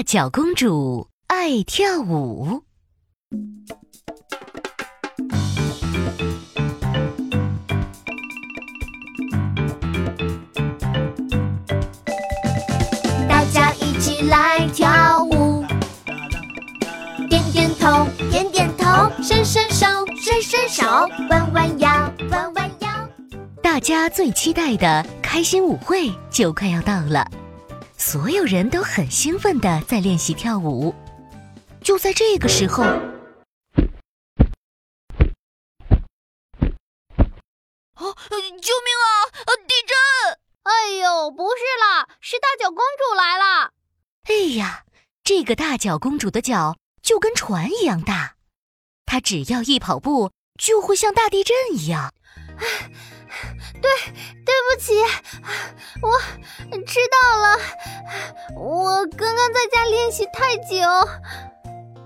大脚公主爱跳舞。大家一起来跳舞，点点头，点点头，伸伸手，伸伸手，弯弯腰，弯弯腰。大家最期待的开心舞会就快要到了，所有人都很兴奋的在练习跳舞。就在这个时候，啊！救命啊！啊！地震！哎呦，不是啦，是大脚公主来了。哎呀，这个大脚公主的脚就跟船一样大，她只要一跑步就会像大地震一样。对，对不起，我知道了。我刚刚在家练习太久。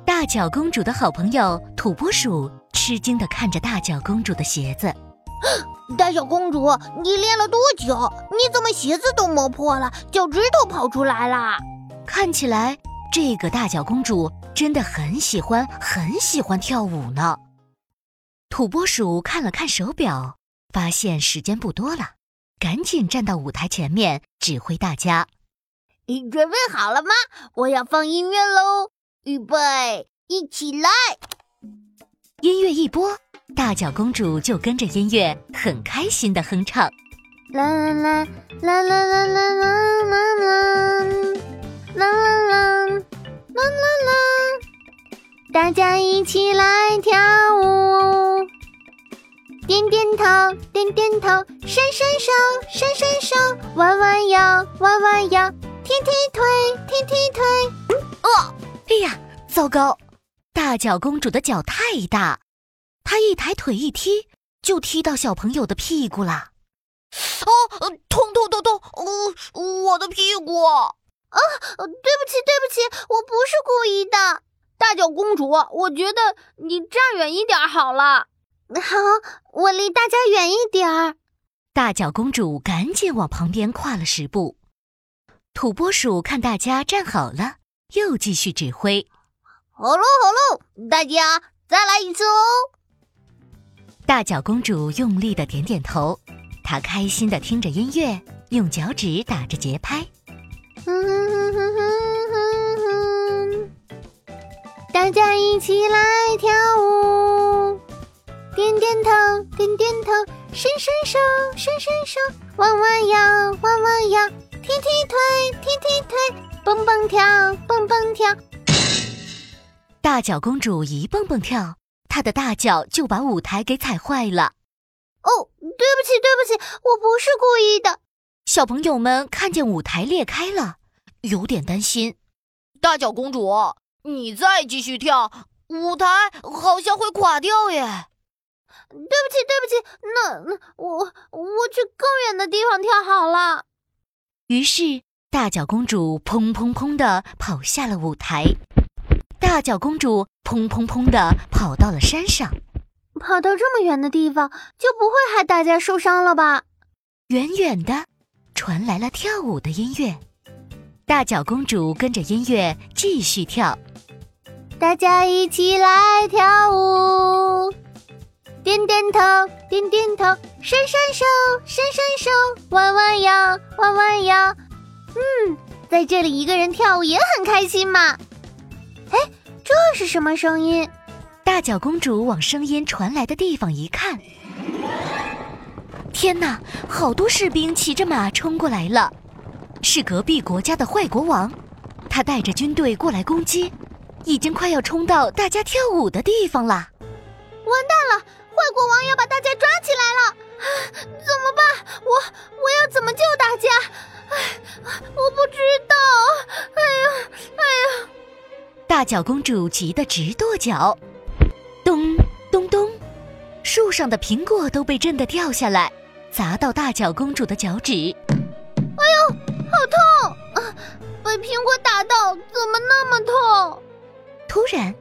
大脚公主的好朋友土拨鼠吃惊地看着大脚公主的鞋子。大脚公主，你练了多久？你怎么鞋子都磨破了，脚趾头跑出来了？看起来这个大脚公主真的很喜欢很喜欢跳舞呢。土拨鼠看了看手表，发现时间不多了，赶紧站到舞台前面指挥大家：“你准备好了吗？我要放音乐喽！预备，一起来！”音乐一播。大脚公主就跟着音乐，很开心的哼唱。啦啦啦啦啦啦啦啦啦啦啦啦啦啦！大家一起来跳舞，点点头，点点头，伸伸手，伸伸手，弯弯腰，弯弯腰，踢踢腿，踢踢腿。哦，哎呀，糟糕！大脚公主的脚太大。她一抬腿一踢，就踢到小朋友的屁股了。哦，痛痛痛痛！哦，我的屁股！啊，对不起，对不起，我不是故意的。大脚公主，我觉得你站远一点好了。好，我离大家远一点儿。大脚公主赶紧往旁边跨了十步。土拨鼠看大家站好了，又继续指挥。好喽，好喽，大家再来一次哦。大脚公主用力的点点头，她开心的听着音乐，用脚趾打着节拍。哼哼哼哼哼哼哼！大家一起来跳舞，点点头，点点头，伸伸手，伸伸手，弯弯腰，弯弯腰，踢踢腿，踢踢腿，蹦蹦跳，蹦蹦跳。大脚公主一蹦蹦跳。她的大脚就把舞台给踩坏了。哦，对不起，对不起，我不是故意的。小朋友们看见舞台裂开了，有点担心。大脚公主，你再继续跳，舞台好像会垮掉耶。对不起，对不起，那那我我去更远的地方跳好了。于是，大脚公主砰砰砰的跑下了舞台。大脚公主砰砰砰的跑到了山上，跑到这么远的地方，就不会害大家受伤了吧？远远的，传来了跳舞的音乐。大脚公主跟着音乐继续跳，大家一起来跳舞，点点头，点点头，伸伸手，伸伸手，弯弯腰，弯弯腰。嗯，在这里一个人跳舞也很开心嘛。哎。这是什么声音？大脚公主往声音传来的地方一看，天哪！好多士兵骑着马冲过来了，是隔壁国家的坏国王，他带着军队过来攻击，已经快要冲到大家跳舞的地方了。完蛋了！坏国王要把大家抓起来了，怎么办？我我要怎么救大家？哎，我不知道。哎呀，哎呀！大脚公主急得直跺脚，咚咚咚，树上的苹果都被震得掉下来，砸到大脚公主的脚趾。哎呦，好痛！啊，被苹果打到，怎么那么痛？突然，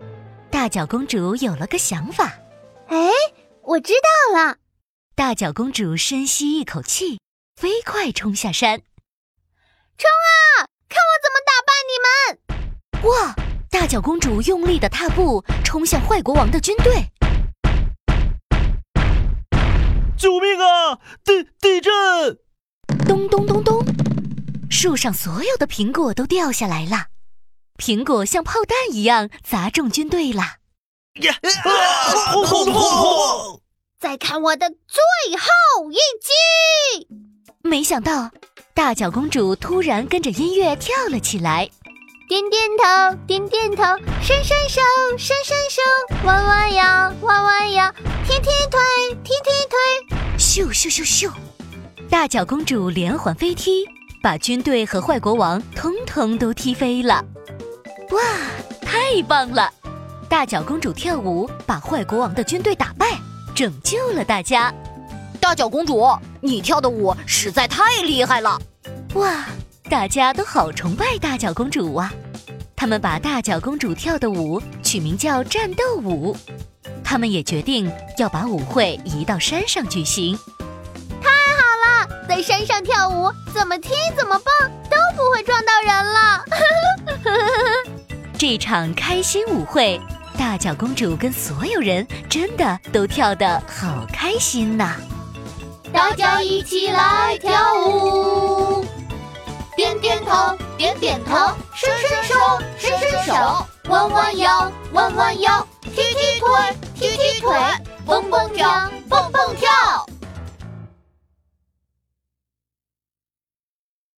大脚公主有了个想法。哎，我知道了！大脚公主深吸一口气，飞快冲下山。冲啊！看我怎么打败你们！哇！大脚公主用力的踏步，冲向坏国王的军队。救命啊！地地震！咚咚咚咚，树上所有的苹果都掉下来了，苹果像炮弹一样砸中军队了。呀！轰轰轰！再看我的最后一击！没想到，大脚公主突然跟着音乐跳了起来。点点头，点点头，伸伸手，伸伸手，弯弯腰，弯弯腰，踢踢腿，踢踢腿，咻咻咻咻！大脚公主连环飞踢，把军队和坏国王通通都踢飞了。哇，太棒了！大脚公主跳舞，把坏国王的军队打败，拯救了大家。大脚公主，你跳的舞实在太厉害了！哇！大家都好崇拜大脚公主啊！他们把大脚公主跳的舞取名叫战斗舞。他们也决定要把舞会移到山上举行。太好了，在山上跳舞，怎么踢怎么蹦都不会撞到人了。这场开心舞会，大脚公主跟所有人真的都跳得好开心呐！大家一起来跳舞。点点头，点点头，伸伸手，伸伸手，弯弯腰，弯弯腰，踢踢腿，踢踢腿，蹦蹦跳，蹦蹦跳。